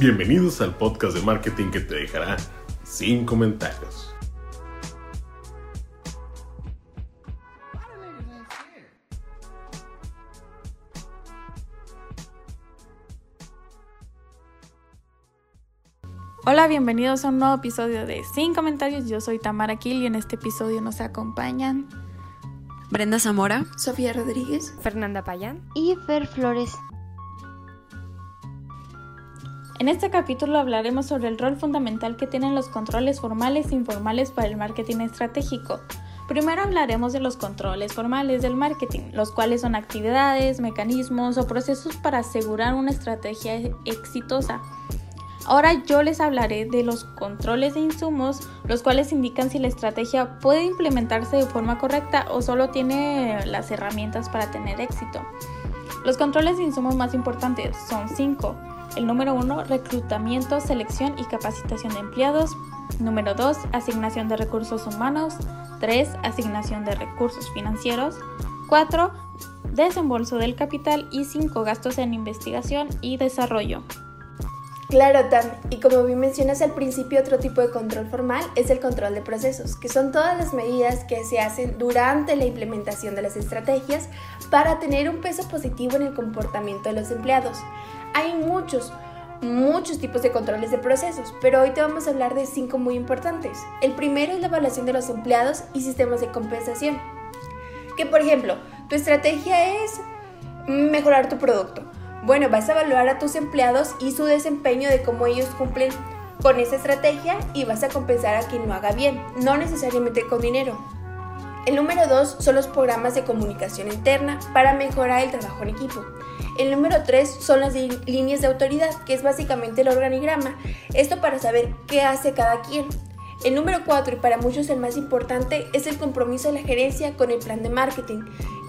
Bienvenidos al podcast de marketing que te dejará sin comentarios. Hola, bienvenidos a un nuevo episodio de Sin Comentarios. Yo soy Tamara Kill y en este episodio nos acompañan Brenda Zamora, Sofía Rodríguez, Fernanda Payán y Fer Flores. En este capítulo hablaremos sobre el rol fundamental que tienen los controles formales e informales para el marketing estratégico. Primero hablaremos de los controles formales del marketing, los cuales son actividades, mecanismos o procesos para asegurar una estrategia exitosa. Ahora yo les hablaré de los controles de insumos, los cuales indican si la estrategia puede implementarse de forma correcta o solo tiene las herramientas para tener éxito. Los controles de insumos más importantes son cinco. El número 1, reclutamiento, selección y capacitación de empleados. Número 2, asignación de recursos humanos. 3, asignación de recursos financieros. 4, desembolso del capital. Y 5, gastos en investigación y desarrollo. Claro, Tam, y como bien mencionas al principio, otro tipo de control formal es el control de procesos, que son todas las medidas que se hacen durante la implementación de las estrategias para tener un peso positivo en el comportamiento de los empleados. Hay muchos, muchos tipos de controles de procesos, pero hoy te vamos a hablar de cinco muy importantes. El primero es la evaluación de los empleados y sistemas de compensación. Que por ejemplo, tu estrategia es mejorar tu producto bueno, vas a evaluar a tus empleados y su desempeño de cómo ellos cumplen con esa estrategia y vas a compensar a quien lo haga bien, no necesariamente con dinero. El número dos son los programas de comunicación interna para mejorar el trabajo en equipo. El número tres son las líneas de autoridad, que es básicamente el organigrama. Esto para saber qué hace cada quien. El número 4, y para muchos el más importante, es el compromiso de la gerencia con el plan de marketing,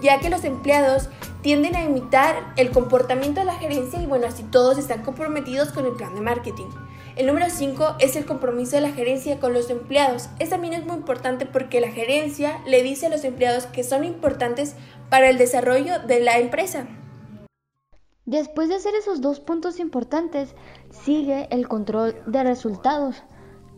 ya que los empleados tienden a imitar el comportamiento de la gerencia y bueno, así todos están comprometidos con el plan de marketing. El número 5 es el compromiso de la gerencia con los empleados. Este también es muy importante porque la gerencia le dice a los empleados que son importantes para el desarrollo de la empresa. Después de hacer esos dos puntos importantes, sigue el control de resultados.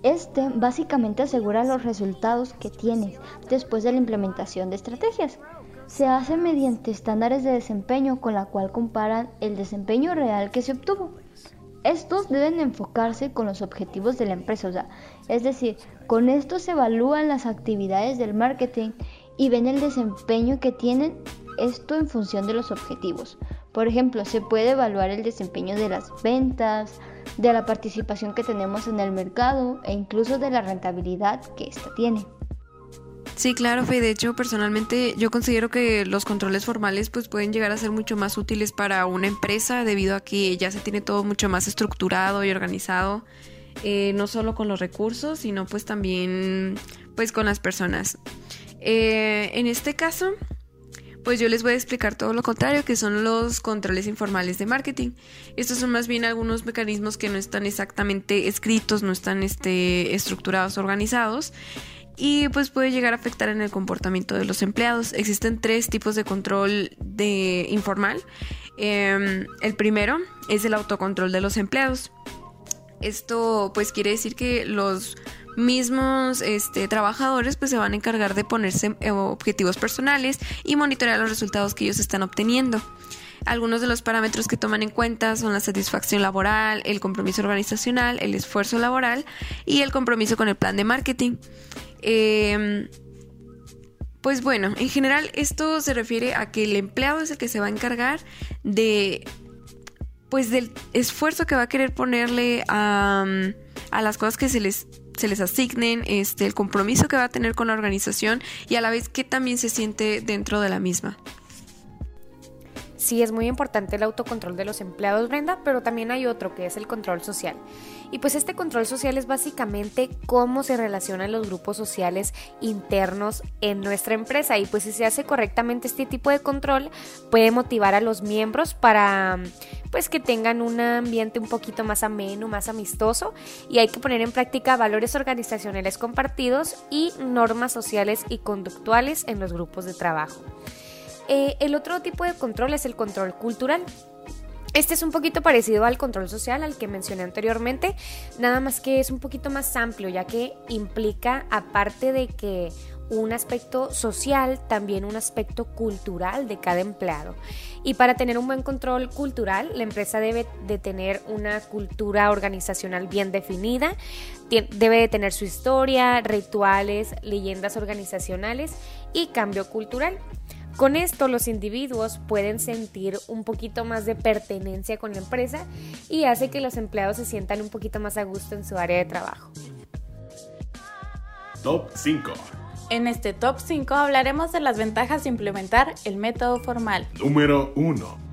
Este básicamente asegura los resultados que tienes después de la implementación de estrategias. Se hace mediante estándares de desempeño con la cual comparan el desempeño real que se obtuvo. Estos deben enfocarse con los objetivos de la empresa, es decir, con esto se evalúan las actividades del marketing y ven el desempeño que tienen esto en función de los objetivos. Por ejemplo, se puede evaluar el desempeño de las ventas, de la participación que tenemos en el mercado e incluso de la rentabilidad que ésta tiene. Sí, claro, Fe. De hecho, personalmente yo considero que los controles formales pues pueden llegar a ser mucho más útiles para una empresa debido a que ya se tiene todo mucho más estructurado y organizado, eh, no solo con los recursos, sino pues también pues con las personas. Eh, en este caso, pues yo les voy a explicar todo lo contrario, que son los controles informales de marketing. Estos son más bien algunos mecanismos que no están exactamente escritos, no están este, estructurados, organizados. Y pues puede llegar a afectar en el comportamiento de los empleados. Existen tres tipos de control de informal. Em, el primero es el autocontrol de los empleados. Esto pues quiere decir que los mismos este, trabajadores pues se van a encargar de ponerse eh, objetivos personales y monitorear los resultados que ellos están obteniendo. Algunos de los parámetros que toman en cuenta son la satisfacción laboral, el compromiso organizacional, el esfuerzo laboral y el compromiso con el plan de marketing. Em, pues bueno, en general esto se refiere a que el empleado es el que se va a encargar de pues del esfuerzo que va a querer ponerle a, a las cosas que se les se les asignen, este, el compromiso que va a tener con la organización y a la vez que también se siente dentro de la misma. Sí, es muy importante el autocontrol de los empleados, Brenda, pero también hay otro que es el control social. Y pues este control social es básicamente cómo se relacionan los grupos sociales internos en nuestra empresa. Y pues si se hace correctamente este tipo de control, puede motivar a los miembros para pues que tengan un ambiente un poquito más ameno, más amistoso. Y hay que poner en práctica valores organizacionales compartidos y normas sociales y conductuales en los grupos de trabajo. Eh, el otro tipo de control es el control cultural. Este es un poquito parecido al control social al que mencioné anteriormente, nada más que es un poquito más amplio, ya que implica, aparte de que un aspecto social, también un aspecto cultural de cada empleado. Y para tener un buen control cultural, la empresa debe de tener una cultura organizacional bien definida, debe de tener su historia, rituales, leyendas organizacionales y cambio cultural. Con esto los individuos pueden sentir un poquito más de pertenencia con la empresa y hace que los empleados se sientan un poquito más a gusto en su área de trabajo. Top 5. En este top 5 hablaremos de las ventajas de implementar el método formal. Número 1.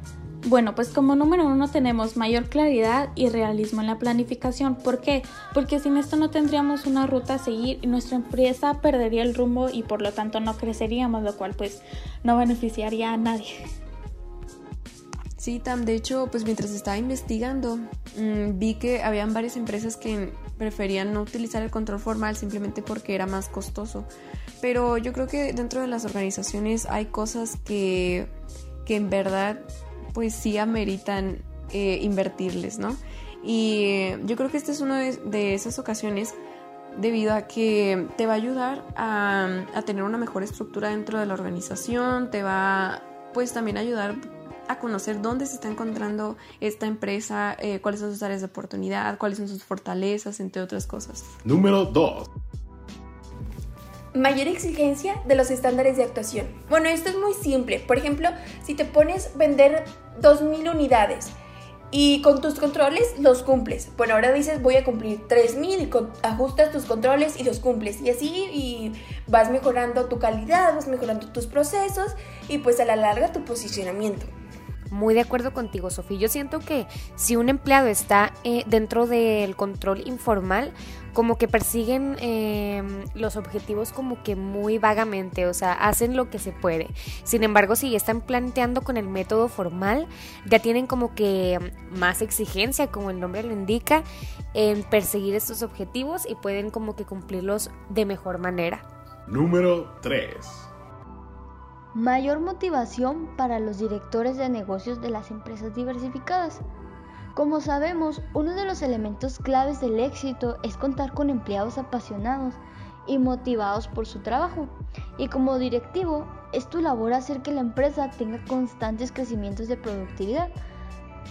Bueno, pues como número uno tenemos mayor claridad y realismo en la planificación. ¿Por qué? Porque sin esto no tendríamos una ruta a seguir y nuestra empresa perdería el rumbo y por lo tanto no creceríamos, lo cual pues no beneficiaría a nadie. Sí, Tam, de hecho, pues mientras estaba investigando, mm, vi que habían varias empresas que preferían no utilizar el control formal simplemente porque era más costoso. Pero yo creo que dentro de las organizaciones hay cosas que, que en verdad pues sí ameritan eh, invertirles, ¿no? Y yo creo que esta es una de, esas ocasiones debido a que te va a ayudar a, tener una mejor estructura dentro de la organización, te va pues también a ayudar a conocer dónde se está encontrando esta empresa, eh, cuáles son sus áreas de oportunidad, cuáles son sus fortalezas, entre otras cosas. Número 2 mayor exigencia de los estándares de actuación. Bueno, esto es muy simple. Por ejemplo, si te pones vender 2.000 unidades y con tus controles los cumples. Bueno, ahora dices voy a cumplir 3000 y ajustas tus controles y los cumples. Y así vas mejorando tu calidad, vas mejorando tus procesos y pues a la larga tu posicionamiento. Muy de acuerdo contigo, Sofía. Yo siento que si un empleado está eh, dentro del control informal, como que persiguen em, los objetivos como que muy vagamente, o sea, hacen lo que se puede. Sin embargo, si están planteando con el método formal, ya tienen como que más exigencia, como el nombre lo indica, en perseguir estos objetivos y pueden como que cumplirlos de mejor manera. Número 3. Mayor motivación para los directores de negocios de las empresas diversificadas. Como sabemos, uno de los elementos claves del éxito es contar con empleados apasionados y motivados por su trabajo. Y como directivo, es tu labor hacer que la empresa tenga constantes crecimientos de productividad.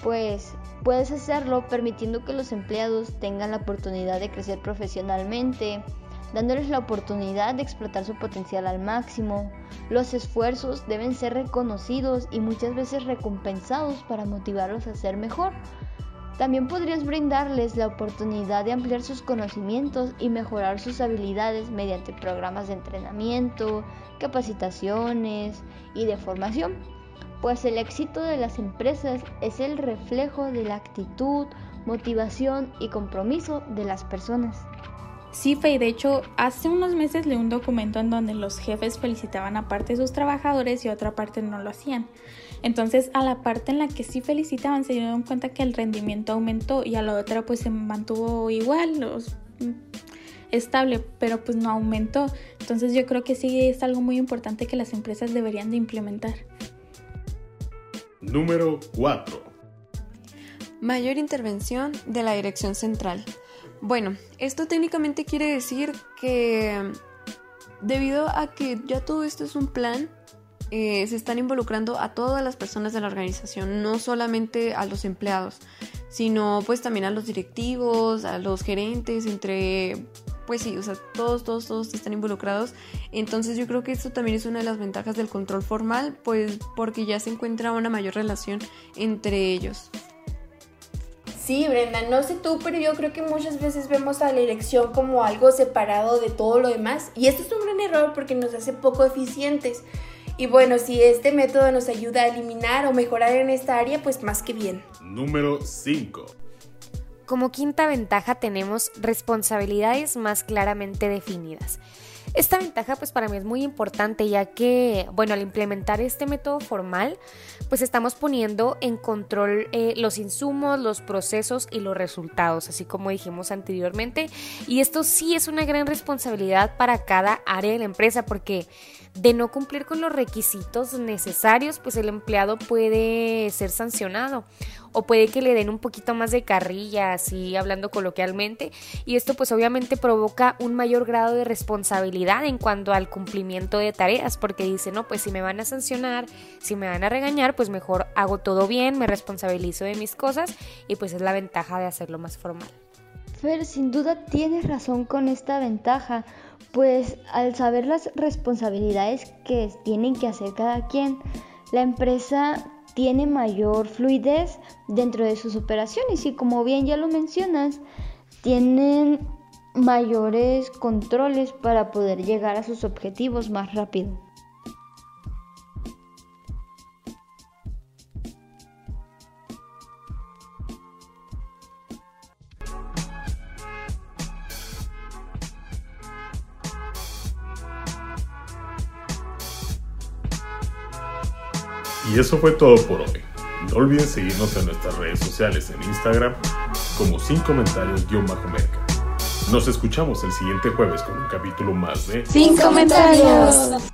Pues puedes hacerlo permitiendo que los empleados tengan la oportunidad de crecer profesionalmente, dándoles la oportunidad de explotar su potencial al máximo. Los esfuerzos deben ser reconocidos y muchas veces recompensados para motivarlos a ser mejor. También podrías brindarles la oportunidad de ampliar sus conocimientos y mejorar sus habilidades mediante programas de entrenamiento, capacitaciones y de formación, pues el éxito de las empresas es el reflejo de la actitud, motivación y compromiso de las personas. Sí, Fey, de hecho, hace unos meses leí un documento en donde los jefes felicitaban a parte de sus trabajadores y a otra parte no lo hacían. Entonces, a la parte en la que sí felicitaban, se dieron cuenta que el rendimiento aumentó y a la otra pues se mantuvo igual, estable, pero pues no aumentó. Entonces, yo creo que sí es algo muy importante que las empresas deberían de implementar. Número 4. Mayor intervención de la dirección central. Bueno, esto técnicamente quiere decir que debido a que ya todo esto es un plan, eh, se están involucrando a todas las personas de la organización, no solamente a los empleados, sino pues también a los directivos, a los gerentes, entre, pues sí, o sea, todos, todos, todos están involucrados. Entonces yo creo que esto también es una de las ventajas del control formal, pues porque ya se encuentra una mayor relación entre ellos. Sí, Brenda, no sé tú, pero yo creo que muchas veces vemos a la elección como algo separado de todo lo demás y esto es un gran error porque nos hace poco eficientes. Y bueno, si este método nos ayuda a eliminar o mejorar en esta área, pues más que bien. Número 5. Como quinta ventaja tenemos responsabilidades más claramente definidas. Esta ventaja pues para mí es muy importante ya que, bueno, al implementar este método formal, pues estamos poniendo en control eh, los insumos, los procesos y los resultados, así como dijimos anteriormente. Y esto sí es una gran responsabilidad para cada área de la empresa porque de no cumplir con los requisitos necesarios, pues el empleado puede ser sancionado o puede que le den un poquito más de carrilla, así hablando coloquialmente, y esto pues obviamente provoca un mayor grado de responsabilidad en cuanto al cumplimiento de tareas, porque dice, no, pues si me van a sancionar, si me van a regañar, pues mejor hago todo bien, me responsabilizo de mis cosas y pues es la ventaja de hacerlo más formal. Fer, sin duda tienes razón con esta ventaja, pues al saber las responsabilidades que tienen que hacer cada quien, la empresa tiene mayor fluidez dentro de sus operaciones y como bien ya lo mencionas, tienen mayores controles para poder llegar a sus objetivos más rápido. Y eso fue todo por hoy. No olviden seguirnos en nuestras redes sociales en Instagram como sin comentarios-merca. Nos escuchamos el siguiente jueves con un capítulo más de Sin comentarios.